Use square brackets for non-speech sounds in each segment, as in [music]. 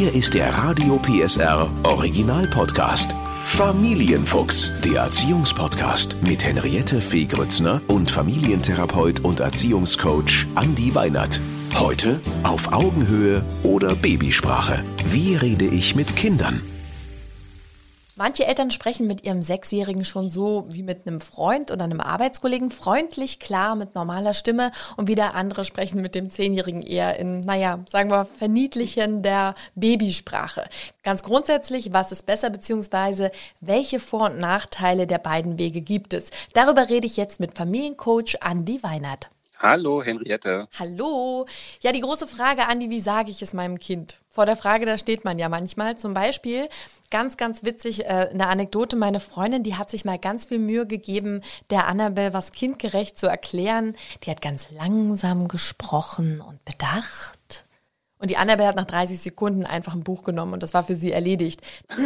Hier ist der Radio PSR Original Podcast. Familienfuchs, der Erziehungspodcast mit Henriette Fee Grützner und Familientherapeut und Erziehungscoach Andi Weinert. Heute auf Augenhöhe oder Babysprache. Wie rede ich mit Kindern? Manche Eltern sprechen mit ihrem Sechsjährigen schon so wie mit einem Freund oder einem Arbeitskollegen, freundlich, klar, mit normaler Stimme und wieder andere sprechen mit dem Zehnjährigen eher in, naja, sagen wir, verniedlichen der Babysprache. Ganz grundsätzlich, was ist besser, beziehungsweise welche Vor- und Nachteile der beiden Wege gibt es? Darüber rede ich jetzt mit Familiencoach Andi Weinert. Hallo, Henriette. Hallo. Ja, die große Frage, Andi, wie sage ich es meinem Kind? Vor der Frage, da steht man ja manchmal. Zum Beispiel, ganz, ganz witzig, äh, eine Anekdote, meine Freundin, die hat sich mal ganz viel Mühe gegeben, der Annabelle was kindgerecht zu erklären. Die hat ganz langsam gesprochen und bedacht. Und die Annabelle hat nach 30 Sekunden einfach ein Buch genommen und das war für sie erledigt. [coughs]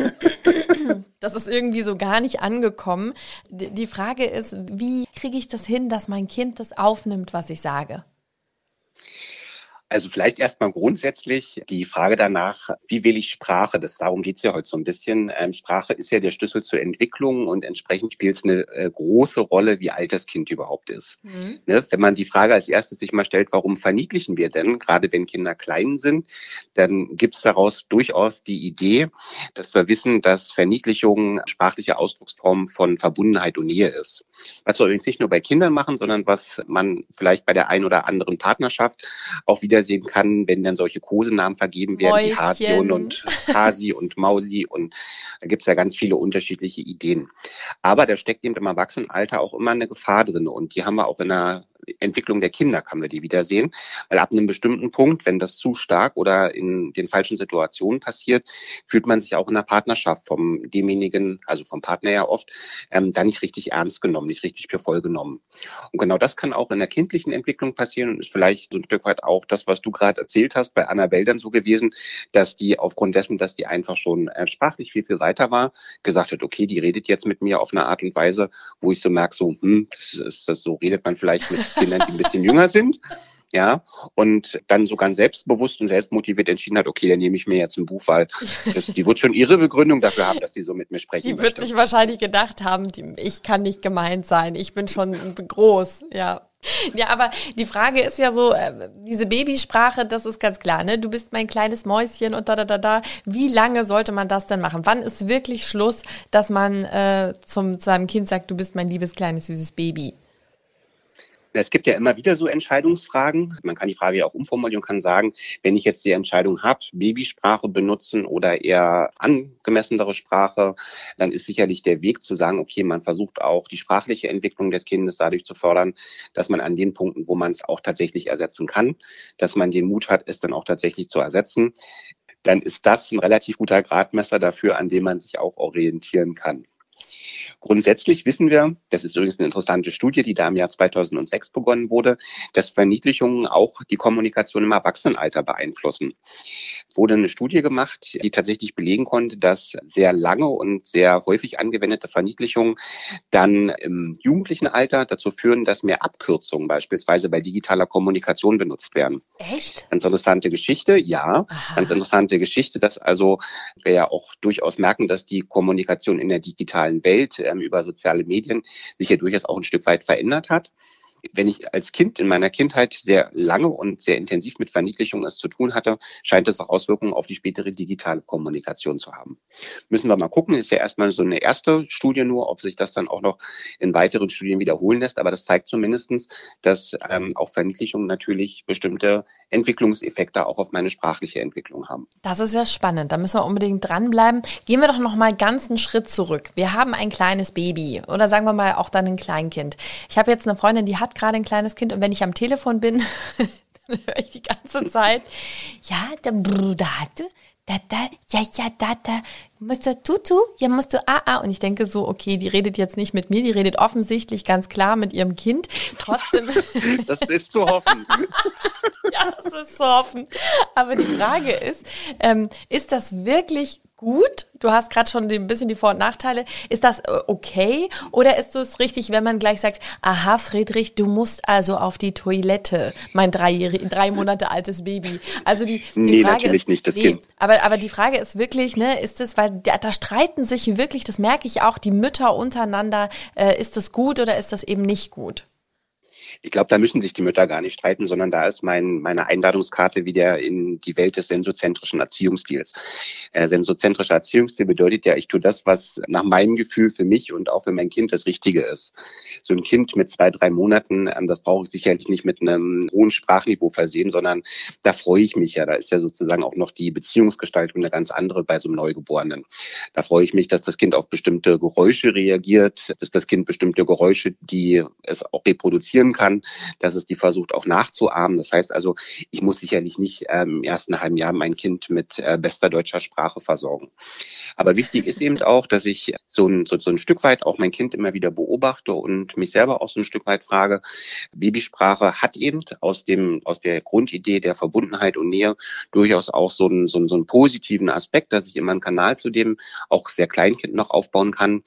Das ist irgendwie so gar nicht angekommen. Die Frage ist, wie kriege ich das hin, dass mein Kind das aufnimmt, was ich sage? Also vielleicht erstmal grundsätzlich die Frage danach, wie will ich Sprache? Das, darum geht's ja heute so ein bisschen. Ähm, Sprache ist ja der Schlüssel zur Entwicklung und entsprechend spielt es eine äh, große Rolle, wie alt das Kind überhaupt ist. Mhm. Ne? Wenn man die Frage als erstes sich mal stellt, warum verniedlichen wir denn, gerade wenn Kinder klein sind, dann gibt's daraus durchaus die Idee, dass wir wissen, dass Verniedlichung sprachliche Ausdrucksform von Verbundenheit und Nähe ist. Was wir übrigens nicht nur bei Kindern machen, sondern was man vielleicht bei der ein oder anderen Partnerschaft auch wieder wiedersehen kann, wenn dann solche Kosenamen vergeben werden, Mäuschen. wie Hasion und Hasi und Mausi und da gibt's ja ganz viele unterschiedliche Ideen. Aber da steckt eben im Erwachsenenalter auch immer eine Gefahr drin und die haben wir auch in der Entwicklung der Kinder kann man die wiedersehen. Weil ab einem bestimmten Punkt, wenn das zu stark oder in den falschen Situationen passiert, fühlt man sich auch in der Partnerschaft vom demjenigen, also vom Partner ja oft, ähm, da nicht richtig ernst genommen, nicht richtig für voll genommen. Und genau das kann auch in der kindlichen Entwicklung passieren und ist vielleicht so ein Stück weit auch das, was du gerade erzählt hast, bei Annabelle dann so gewesen, dass die aufgrund dessen, dass die einfach schon äh, sprachlich viel, viel weiter war, gesagt hat, okay, die redet jetzt mit mir auf eine Art und Weise, wo ich so merke, so, hm, das ist, das, so redet man vielleicht mit [laughs] Kindern, die ein bisschen jünger sind. Ja, und dann so ganz selbstbewusst und selbstmotiviert entschieden hat, okay, dann nehme ich mir jetzt ein Buch, weil das, die wird schon ihre Begründung dafür haben, dass die so mit mir sprechen Die möchte. wird sich wahrscheinlich gedacht haben, die, ich kann nicht gemeint sein, ich bin schon groß, ja. Ja, aber die Frage ist ja so, äh, diese Babysprache, das ist ganz klar, ne? Du bist mein kleines Mäuschen und da, da, da, da. Wie lange sollte man das denn machen? Wann ist wirklich Schluss, dass man äh, zum, zu seinem Kind sagt, du bist mein liebes kleines süßes Baby? Es gibt ja immer wieder so Entscheidungsfragen. Man kann die Frage ja auch umformulieren und kann sagen, wenn ich jetzt die Entscheidung habe, Babysprache benutzen oder eher angemessenere Sprache, dann ist sicherlich der Weg zu sagen, okay, man versucht auch die sprachliche Entwicklung des Kindes dadurch zu fördern, dass man an den Punkten, wo man es auch tatsächlich ersetzen kann, dass man den Mut hat, es dann auch tatsächlich zu ersetzen dann ist das ein relativ guter Gradmesser dafür, an dem man sich auch orientieren kann. Grundsätzlich wissen wir, das ist übrigens eine interessante Studie, die da im Jahr 2006 begonnen wurde, dass Verniedlichungen auch die Kommunikation im Erwachsenenalter beeinflussen. Wurde eine Studie gemacht, die tatsächlich belegen konnte, dass sehr lange und sehr häufig angewendete Verniedlichungen dann im jugendlichen Alter dazu führen, dass mehr Abkürzungen beispielsweise bei digitaler Kommunikation benutzt werden. Echt? Ganz interessante Geschichte, ja. Aha. Ganz interessante Geschichte, dass also wir ja auch durchaus merken, dass die Kommunikation in der digitalen Welt ähm, über soziale Medien sich ja durchaus auch ein Stück weit verändert hat wenn ich als Kind in meiner Kindheit sehr lange und sehr intensiv mit Verniedlichung es zu tun hatte, scheint es auch Auswirkungen auf die spätere digitale Kommunikation zu haben. Müssen wir mal gucken, ist ja erstmal so eine erste Studie nur, ob sich das dann auch noch in weiteren Studien wiederholen lässt, aber das zeigt zumindestens, dass ähm, auch Verniedlichung natürlich bestimmte Entwicklungseffekte auch auf meine sprachliche Entwicklung haben. Das ist ja spannend, da müssen wir unbedingt dranbleiben. Gehen wir doch noch mal ganz einen Schritt zurück. Wir haben ein kleines Baby oder sagen wir mal auch dann ein Kleinkind. Ich habe jetzt eine Freundin, die hat gerade ein kleines Kind und wenn ich am Telefon bin, [laughs] dann höre ich die ganze Zeit, ja, der Bruder hatte, da, da, ja, ja, da, da, musst du tutu, ja, musst du ah, ah. Und ich denke so, okay, die redet jetzt nicht mit mir, die redet offensichtlich ganz klar mit ihrem Kind. Trotzdem. [laughs] das ist zu hoffen. [laughs] ja, das ist zu hoffen. Aber die Frage ist, ähm, ist das wirklich gut? Du hast gerade schon ein bisschen die Vor- und Nachteile. Ist das äh, okay? Oder ist es richtig, wenn man gleich sagt, aha, Friedrich, du musst also auf die Toilette, mein drei, drei Monate altes Baby. Also die, die nee, Frage natürlich ist, nicht das nee, Kind. Aber, aber die Frage ist wirklich, ne, ist es, weil da, da streiten sich wirklich, das merke ich auch, die Mütter untereinander, äh, ist das gut oder ist das eben nicht gut? Ich glaube, da müssen sich die Mütter gar nicht streiten, sondern da ist mein, meine Einladungskarte wieder in die Welt des sensozentrischen Erziehungsstils. Äh, sensozentrischer Erziehungsstil bedeutet ja, ich tue das, was nach meinem Gefühl für mich und auch für mein Kind das Richtige ist. So ein Kind mit zwei, drei Monaten, ähm, das brauche ich sicherlich nicht mit einem hohen Sprachniveau versehen, sondern da freue ich mich ja. Da ist ja sozusagen auch noch die Beziehungsgestaltung eine ganz andere bei so einem Neugeborenen. Da freue ich mich, dass das Kind auf bestimmte Geräusche reagiert, dass das Kind bestimmte Geräusche, die es auch reproduzieren kann, kann, dass es die versucht auch nachzuahmen. Das heißt also, ich muss sicherlich nicht ähm, im ersten halben Jahr mein Kind mit äh, bester deutscher Sprache versorgen. Aber wichtig ist eben auch, dass ich so ein, so, so ein Stück weit auch mein Kind immer wieder beobachte und mich selber auch so ein Stück weit frage, Babysprache hat eben aus dem, aus der Grundidee der Verbundenheit und Nähe durchaus auch so einen, so einen, so einen positiven Aspekt, dass ich immer einen Kanal zu dem auch sehr Kleinkind noch aufbauen kann.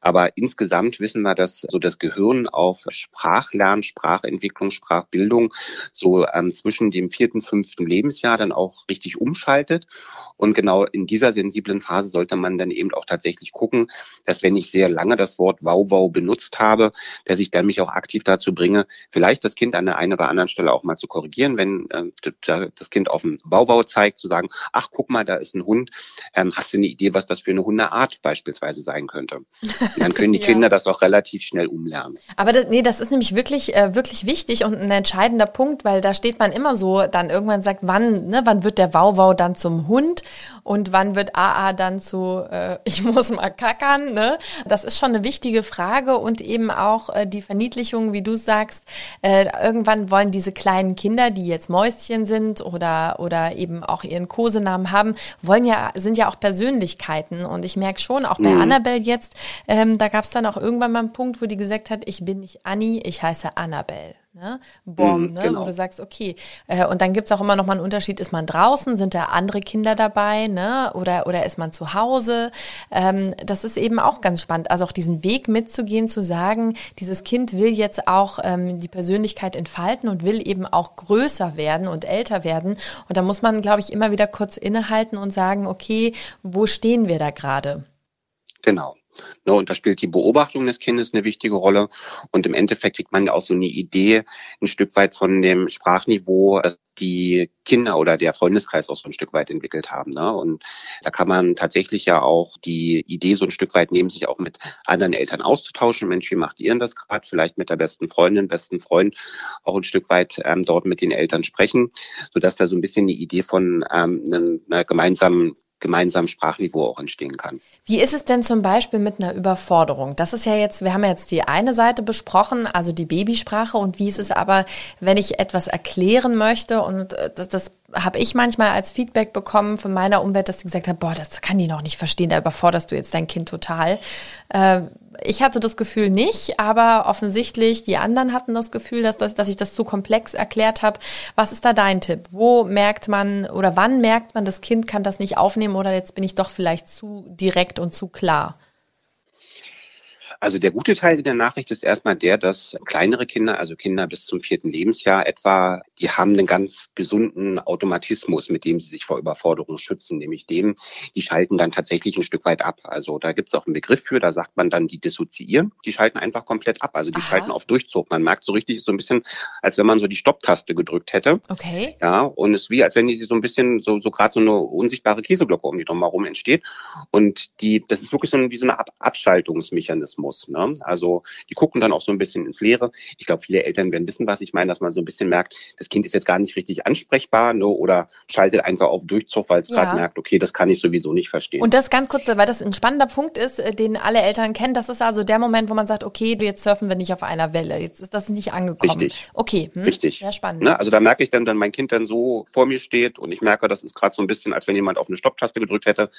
Aber insgesamt wissen wir, dass so das Gehirn auf Sprachlernen, Sprachentwicklung, Sprachbildung so ähm, zwischen dem vierten, fünften Lebensjahr dann auch richtig umschaltet. Und genau in dieser sensiblen Phase sollte man dann eben auch tatsächlich gucken, dass wenn ich sehr lange das Wort Wow-Wow benutzt habe, dass ich dann mich auch aktiv dazu bringe, vielleicht das Kind an der einen oder anderen Stelle auch mal zu korrigieren, wenn äh, das Kind auf den Wow-Wow zeigt, zu sagen, ach, guck mal, da ist ein Hund. Ähm, hast du eine Idee, was das für eine Hundeart beispielsweise sein könnte? Und dann können die [laughs] ja. Kinder das auch relativ schnell umlernen. Aber das, nee, das ist nämlich wirklich äh, wirklich wichtig und ein entscheidender Punkt, weil da steht man immer so, dann irgendwann sagt, wann, ne, wann wird der Wauwau dann zum Hund und wann wird AA dann zu, äh, [laughs] ich muss mal kackern, ne? Das ist schon eine wichtige Frage und eben auch äh, die Verniedlichung, wie du sagst, äh, irgendwann wollen diese kleinen Kinder, die jetzt Mäuschen sind oder, oder eben auch ihren Kosenamen haben, wollen ja, sind ja auch Persönlichkeiten und ich merke schon, auch bei mhm. Annabelle jetzt, ähm, da gab es dann auch irgendwann mal einen Punkt, wo die gesagt hat, ich bin nicht Annie, ich heiße Anna. Annabelle. Ne? Bomb, mhm, ne? Genau. wo du sagst, okay. Äh, und dann gibt es auch immer noch mal einen Unterschied, ist man draußen, sind da andere Kinder dabei, ne? Oder, oder ist man zu Hause? Ähm, das ist eben auch ganz spannend. Also auch diesen Weg mitzugehen, zu sagen, dieses Kind will jetzt auch ähm, die Persönlichkeit entfalten und will eben auch größer werden und älter werden. Und da muss man, glaube ich, immer wieder kurz innehalten und sagen, okay, wo stehen wir da gerade? Genau. Ne, und da spielt die Beobachtung des Kindes eine wichtige Rolle. Und im Endeffekt kriegt man ja auch so eine Idee ein Stück weit von dem Sprachniveau, also die Kinder oder der Freundeskreis auch so ein Stück weit entwickelt haben. Ne? Und da kann man tatsächlich ja auch die Idee so ein Stück weit nehmen, sich auch mit anderen Eltern auszutauschen. Mensch, wie macht ihr denn das gerade? Vielleicht mit der besten Freundin, besten Freund auch ein Stück weit ähm, dort mit den Eltern sprechen, sodass da so ein bisschen die Idee von ähm, einer gemeinsamen gemeinsamen Sprachniveau auch entstehen kann. Wie ist es denn zum Beispiel mit einer Überforderung? Das ist ja jetzt, wir haben jetzt die eine Seite besprochen, also die Babysprache und wie ist es aber, wenn ich etwas erklären möchte und äh, das, das habe ich manchmal als Feedback bekommen von meiner Umwelt, dass sie gesagt haben, boah, das kann die noch nicht verstehen, da überforderst du jetzt dein Kind total. Äh, ich hatte das Gefühl nicht, aber offensichtlich die anderen hatten das Gefühl, dass, das, dass ich das zu komplex erklärt habe. Was ist da dein Tipp? Wo merkt man oder wann merkt man, das Kind kann das nicht aufnehmen oder jetzt bin ich doch vielleicht zu direkt und zu klar? Also der gute Teil der Nachricht ist erstmal der, dass kleinere Kinder, also Kinder bis zum vierten Lebensjahr etwa, die haben einen ganz gesunden Automatismus, mit dem sie sich vor Überforderung schützen, nämlich dem, die schalten dann tatsächlich ein Stück weit ab. Also da gibt es auch einen Begriff für, da sagt man dann, die dissoziieren, die schalten einfach komplett ab. Also die Aha. schalten auf Durchzug. Man merkt so richtig so ein bisschen, als wenn man so die Stopptaste gedrückt hätte. Okay. Ja, und es ist wie, als wenn die so ein bisschen so, so gerade so eine unsichtbare Käseglocke um die drumherum entsteht. Und die, das ist wirklich so ein, wie so eine ab Abschaltungsmechanismus muss. Ne? Also die gucken dann auch so ein bisschen ins Leere. Ich glaube, viele Eltern werden wissen, was ich meine, dass man so ein bisschen merkt, das Kind ist jetzt gar nicht richtig ansprechbar ne? oder schaltet einfach auf Durchzug, weil es ja. gerade merkt, okay, das kann ich sowieso nicht verstehen. Und das ganz kurz, weil das ein spannender Punkt ist, äh, den alle Eltern kennen. Das ist also der Moment, wo man sagt, okay, jetzt surfen wir nicht auf einer Welle. Jetzt ist das nicht angekommen. Richtig. Okay. Hm? Richtig. Sehr spannend. Ne? Also da merke ich dann, wenn mein Kind dann so vor mir steht und ich merke, das ist gerade so ein bisschen, als wenn jemand auf eine Stopptaste gedrückt hätte,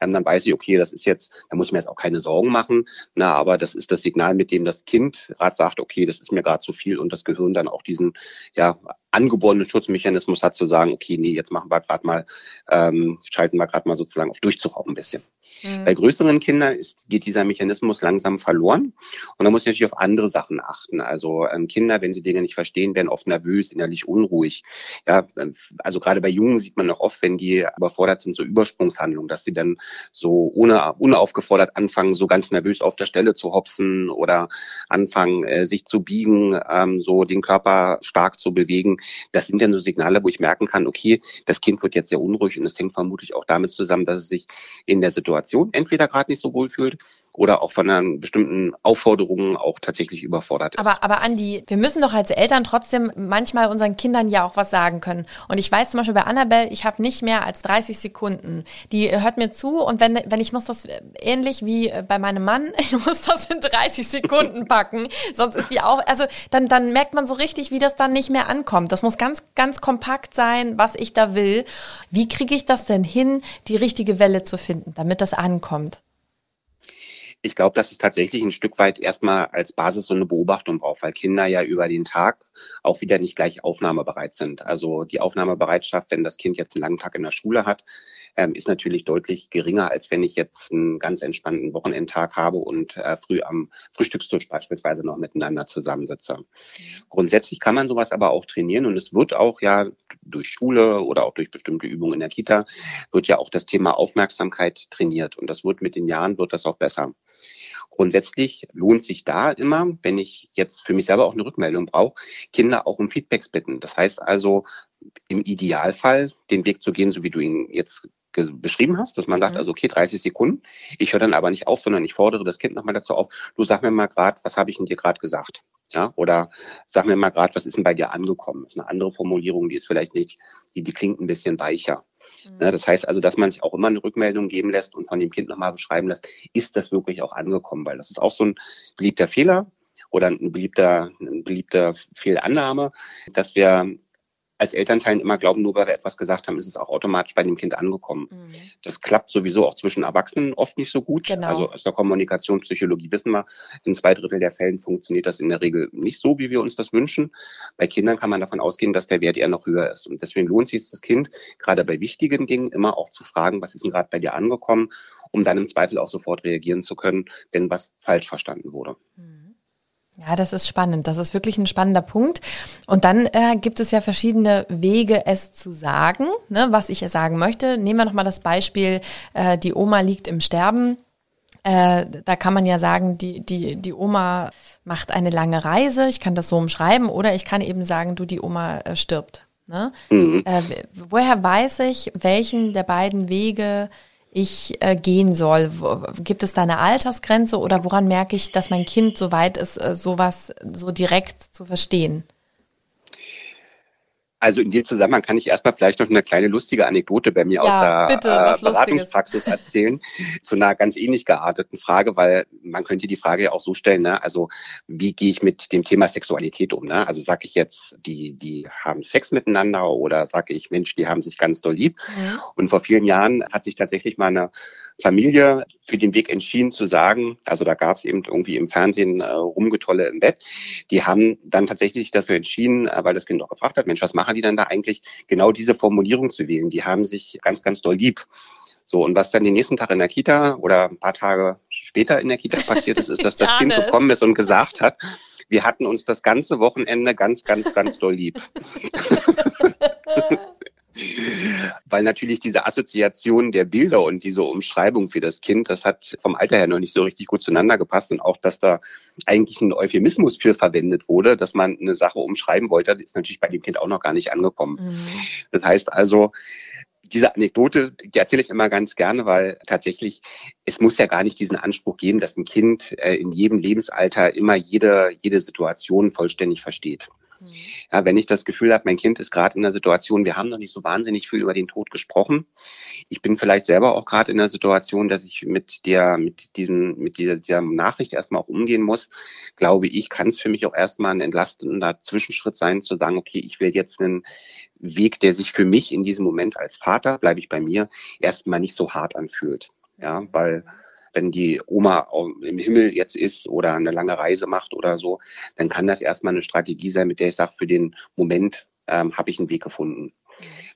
ähm, dann weiß ich, okay, das ist jetzt, da muss ich mir jetzt auch keine Sorgen machen. Na, aber das ist das Signal, mit dem das Kind gerade sagt, okay, das ist mir gerade zu viel und das Gehirn dann auch diesen ja, angeborenen Schutzmechanismus hat zu sagen, okay, nee, jetzt machen wir gerade mal, ähm, schalten wir gerade mal sozusagen auf Durchzug auch ein bisschen. Mhm. Bei größeren Kindern ist, geht dieser Mechanismus langsam verloren und da muss ich natürlich auf andere Sachen achten. Also ähm, Kinder, wenn sie Dinge nicht verstehen, werden oft nervös, innerlich unruhig. Ja, ähm, also gerade bei Jungen sieht man noch oft, wenn die überfordert sind, so Übersprungshandlungen, dass sie dann so ohne unaufgefordert anfangen, so ganz nervös auf der Stelle zu hopsen oder anfangen, äh, sich zu biegen, ähm, so den Körper stark zu bewegen. Das sind dann so Signale, wo ich merken kann, okay, das Kind wird jetzt sehr unruhig und es hängt vermutlich auch damit zusammen, dass es sich in der Situation entweder gerade nicht so wohl fühlt oder auch von einer bestimmten Aufforderungen auch tatsächlich überfordert ist. Aber, aber Andi, wir müssen doch als Eltern trotzdem manchmal unseren Kindern ja auch was sagen können. Und ich weiß zum Beispiel bei Annabelle, ich habe nicht mehr als 30 Sekunden. Die hört mir zu und wenn, wenn ich muss das ähnlich wie bei meinem Mann, [laughs] ich muss das in 30 Sekunden [laughs] packen, sonst ist die auch, also dann, dann merkt man so richtig, wie das dann nicht mehr ankommt. Das muss ganz, ganz kompakt sein, was ich da will. Wie kriege ich das denn hin, die richtige Welle zu finden, damit das ankommt? Ich glaube, dass es tatsächlich ein Stück weit erstmal als Basis so eine Beobachtung braucht, weil Kinder ja über den Tag auch wieder nicht gleich aufnahmebereit sind. Also die Aufnahmebereitschaft, wenn das Kind jetzt einen langen Tag in der Schule hat, ähm, ist natürlich deutlich geringer, als wenn ich jetzt einen ganz entspannten Wochenendtag habe und äh, früh am Frühstückstisch beispielsweise noch miteinander zusammensitze. Grundsätzlich kann man sowas aber auch trainieren und es wird auch ja durch Schule oder auch durch bestimmte Übungen in der Kita wird ja auch das Thema Aufmerksamkeit trainiert und das wird mit den Jahren wird das auch besser. Grundsätzlich lohnt sich da immer, wenn ich jetzt für mich selber auch eine Rückmeldung brauche, Kinder auch um Feedbacks bitten. Das heißt also, im Idealfall den Weg zu gehen, so wie du ihn jetzt beschrieben hast, dass man sagt, mhm. also okay, 30 Sekunden. Ich höre dann aber nicht auf, sondern ich fordere das Kind nochmal dazu auf. Du sag mir mal gerade, was habe ich denn dir gerade gesagt? Ja, oder sag mir mal gerade, was ist denn bei dir angekommen? Das ist eine andere Formulierung, die ist vielleicht nicht, die, die klingt ein bisschen weicher. Mhm. Ne, das heißt also, dass man sich auch immer eine Rückmeldung geben lässt und von dem Kind nochmal beschreiben lässt, ist das wirklich auch angekommen? Weil das ist auch so ein beliebter Fehler oder ein beliebter, ein beliebter Fehlannahme, dass wir als Elternteil immer glauben, nur weil wir etwas gesagt haben, ist es auch automatisch bei dem Kind angekommen. Mhm. Das klappt sowieso auch zwischen Erwachsenen oft nicht so gut. Genau. Also aus der Kommunikationspsychologie wissen wir, in zwei Drittel der Fällen funktioniert das in der Regel nicht so, wie wir uns das wünschen. Bei Kindern kann man davon ausgehen, dass der Wert eher noch höher ist. Und deswegen lohnt sich das Kind, gerade bei wichtigen Dingen, immer auch zu fragen, was ist denn gerade bei dir angekommen, um dann im Zweifel auch sofort reagieren zu können, wenn was falsch verstanden wurde. Mhm. Ja, das ist spannend. Das ist wirklich ein spannender Punkt. Und dann äh, gibt es ja verschiedene Wege, es zu sagen, ne, was ich sagen möchte. Nehmen wir nochmal das Beispiel, äh, die Oma liegt im Sterben. Äh, da kann man ja sagen, die, die, die Oma macht eine lange Reise. Ich kann das so umschreiben. Oder ich kann eben sagen, du, die Oma äh, stirbt. Ne? Mhm. Äh, woher weiß ich, welchen der beiden Wege ich äh, gehen soll? Gibt es da eine Altersgrenze oder woran merke ich, dass mein Kind so weit ist, äh, sowas so direkt zu verstehen? Also in dem Zusammenhang kann ich erstmal vielleicht noch eine kleine lustige Anekdote bei mir ja, aus der bitte, äh, Beratungspraxis erzählen [laughs] zu einer ganz ähnlich gearteten Frage, weil man könnte die Frage ja auch so stellen, ne? also wie gehe ich mit dem Thema Sexualität um? Ne? Also sage ich jetzt, die, die haben Sex miteinander oder sage ich, Mensch, die haben sich ganz doll lieb. Mhm. Und vor vielen Jahren hat sich tatsächlich mal eine Familie für den Weg entschieden zu sagen, also da gab es eben irgendwie im Fernsehen äh, Rumgetolle im Bett. Die haben dann tatsächlich dafür entschieden, äh, weil das Kind auch gefragt hat, Mensch, was machen die dann da eigentlich, genau diese Formulierung zu wählen. Die haben sich ganz, ganz doll lieb. So, und was dann den nächsten Tag in der Kita oder ein paar Tage später in der Kita passiert ist, ist, dass das Kind gekommen ist und gesagt hat, wir hatten uns das ganze Wochenende ganz, ganz, ganz doll lieb. [laughs] [laughs] Weil natürlich diese Assoziation der Bilder und diese Umschreibung für das Kind, das hat vom Alter her noch nicht so richtig gut zueinander gepasst und auch, dass da eigentlich ein Euphemismus für verwendet wurde, dass man eine Sache umschreiben wollte, ist natürlich bei dem Kind auch noch gar nicht angekommen. Mhm. Das heißt also, diese Anekdote, die erzähle ich immer ganz gerne, weil tatsächlich es muss ja gar nicht diesen Anspruch geben, dass ein Kind äh, in jedem Lebensalter immer jede, jede Situation vollständig versteht. Mhm. Ja, wenn ich das Gefühl habe, mein Kind ist gerade in einer Situation, wir haben noch nicht so wahnsinnig viel über den Tod gesprochen. Ich bin vielleicht selber auch gerade in der Situation, dass ich mit der, mit diesen, mit dieser, dieser Nachricht erstmal auch umgehen muss. Glaube ich, kann es für mich auch erstmal ein entlastender Zwischenschritt sein, zu sagen, okay, ich will jetzt einen Weg, der sich für mich in diesem Moment als Vater, bleibe ich bei mir, erstmal nicht so hart anfühlt. Ja, weil wenn die Oma im Himmel jetzt ist oder eine lange Reise macht oder so, dann kann das erstmal eine Strategie sein, mit der ich sage, für den Moment ähm, habe ich einen Weg gefunden.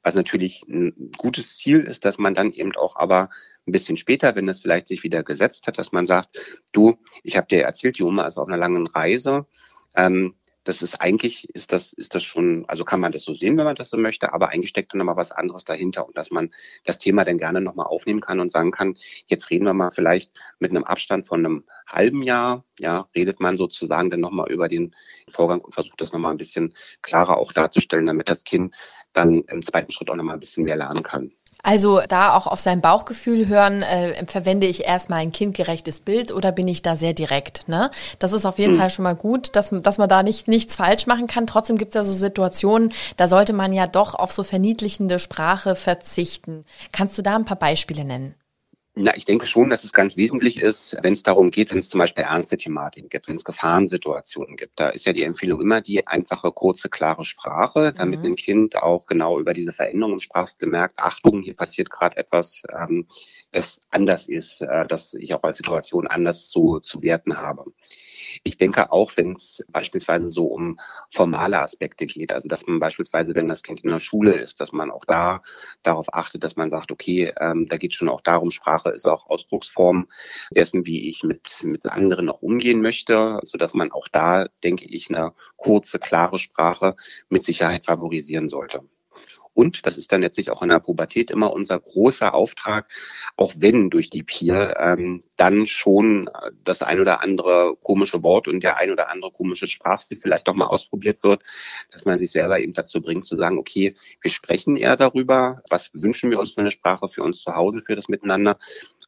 Was natürlich ein gutes Ziel ist, dass man dann eben auch aber ein bisschen später, wenn das vielleicht sich wieder gesetzt hat, dass man sagt, du, ich habe dir erzählt, die Oma ist auf einer langen Reise. Ähm, das ist eigentlich, ist das, ist das schon, also kann man das so sehen, wenn man das so möchte, aber eigentlich steckt dann nochmal was anderes dahinter und dass man das Thema dann gerne nochmal aufnehmen kann und sagen kann, jetzt reden wir mal vielleicht mit einem Abstand von einem halben Jahr, ja, redet man sozusagen dann nochmal über den Vorgang und versucht das nochmal ein bisschen klarer auch darzustellen, damit das Kind dann im zweiten Schritt auch nochmal ein bisschen mehr lernen kann. Also da auch auf sein Bauchgefühl hören, äh, verwende ich erstmal ein kindgerechtes Bild oder bin ich da sehr direkt? Ne? Das ist auf jeden mhm. Fall schon mal gut, dass, dass man da nicht nichts falsch machen kann. Trotzdem gibt es ja so Situationen, da sollte man ja doch auf so verniedlichende Sprache verzichten. Kannst du da ein paar Beispiele nennen? Na, ich denke schon, dass es ganz wesentlich ist, wenn es darum geht, wenn es zum Beispiel ernste Thematiken gibt, wenn es Gefahrensituationen gibt. Da ist ja die Empfehlung immer die einfache, kurze, klare Sprache, damit mhm. ein Kind auch genau über diese Veränderung im Sprachstil merkt, Achtung, hier passiert gerade etwas, ähm, das anders ist, äh, das ich auch als Situation anders zu, zu werten habe. Ich denke auch, wenn es beispielsweise so um formale Aspekte geht, also dass man beispielsweise, wenn das Kind in der Schule ist, dass man auch da darauf achtet, dass man sagt, okay, ähm, da geht es schon auch darum, Sprache ist auch Ausdrucksform dessen, wie ich mit, mit anderen auch umgehen möchte, so dass man auch da, denke ich, eine kurze, klare Sprache mit Sicherheit favorisieren sollte. Und das ist dann letztlich auch in der Pubertät immer unser großer Auftrag, auch wenn durch die Peer ähm, dann schon das ein oder andere komische Wort und der ein oder andere komische Sprachstil vielleicht doch mal ausprobiert wird, dass man sich selber eben dazu bringt zu sagen, okay, wir sprechen eher darüber, was wünschen wir uns für eine Sprache für uns zu Hause, für das Miteinander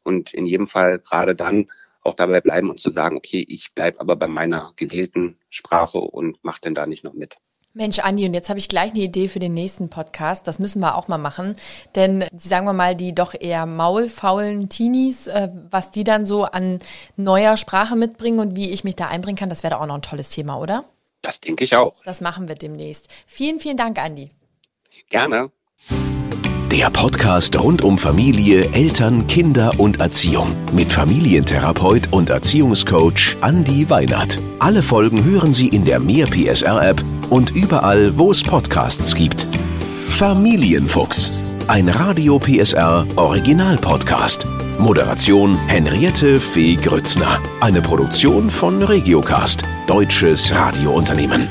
und in jedem Fall gerade dann auch dabei bleiben und zu sagen, okay, ich bleibe aber bei meiner gewählten Sprache und mache denn da nicht noch mit. Mensch, Andi, und jetzt habe ich gleich eine Idee für den nächsten Podcast. Das müssen wir auch mal machen. Denn, sagen wir mal, die doch eher maulfaulen Teenies, äh, was die dann so an neuer Sprache mitbringen und wie ich mich da einbringen kann, das wäre doch auch noch ein tolles Thema, oder? Das denke ich auch. Das machen wir demnächst. Vielen, vielen Dank, Andi. Gerne. Der Podcast rund um Familie, Eltern, Kinder und Erziehung mit Familientherapeut und Erziehungscoach Andi Weinert. Alle Folgen hören Sie in der Mehr PSR App und überall, wo es Podcasts gibt. Familienfuchs, ein Radio PSR Original Podcast. Moderation Henriette Fee Grützner. Eine Produktion von Regiocast, deutsches Radiounternehmen.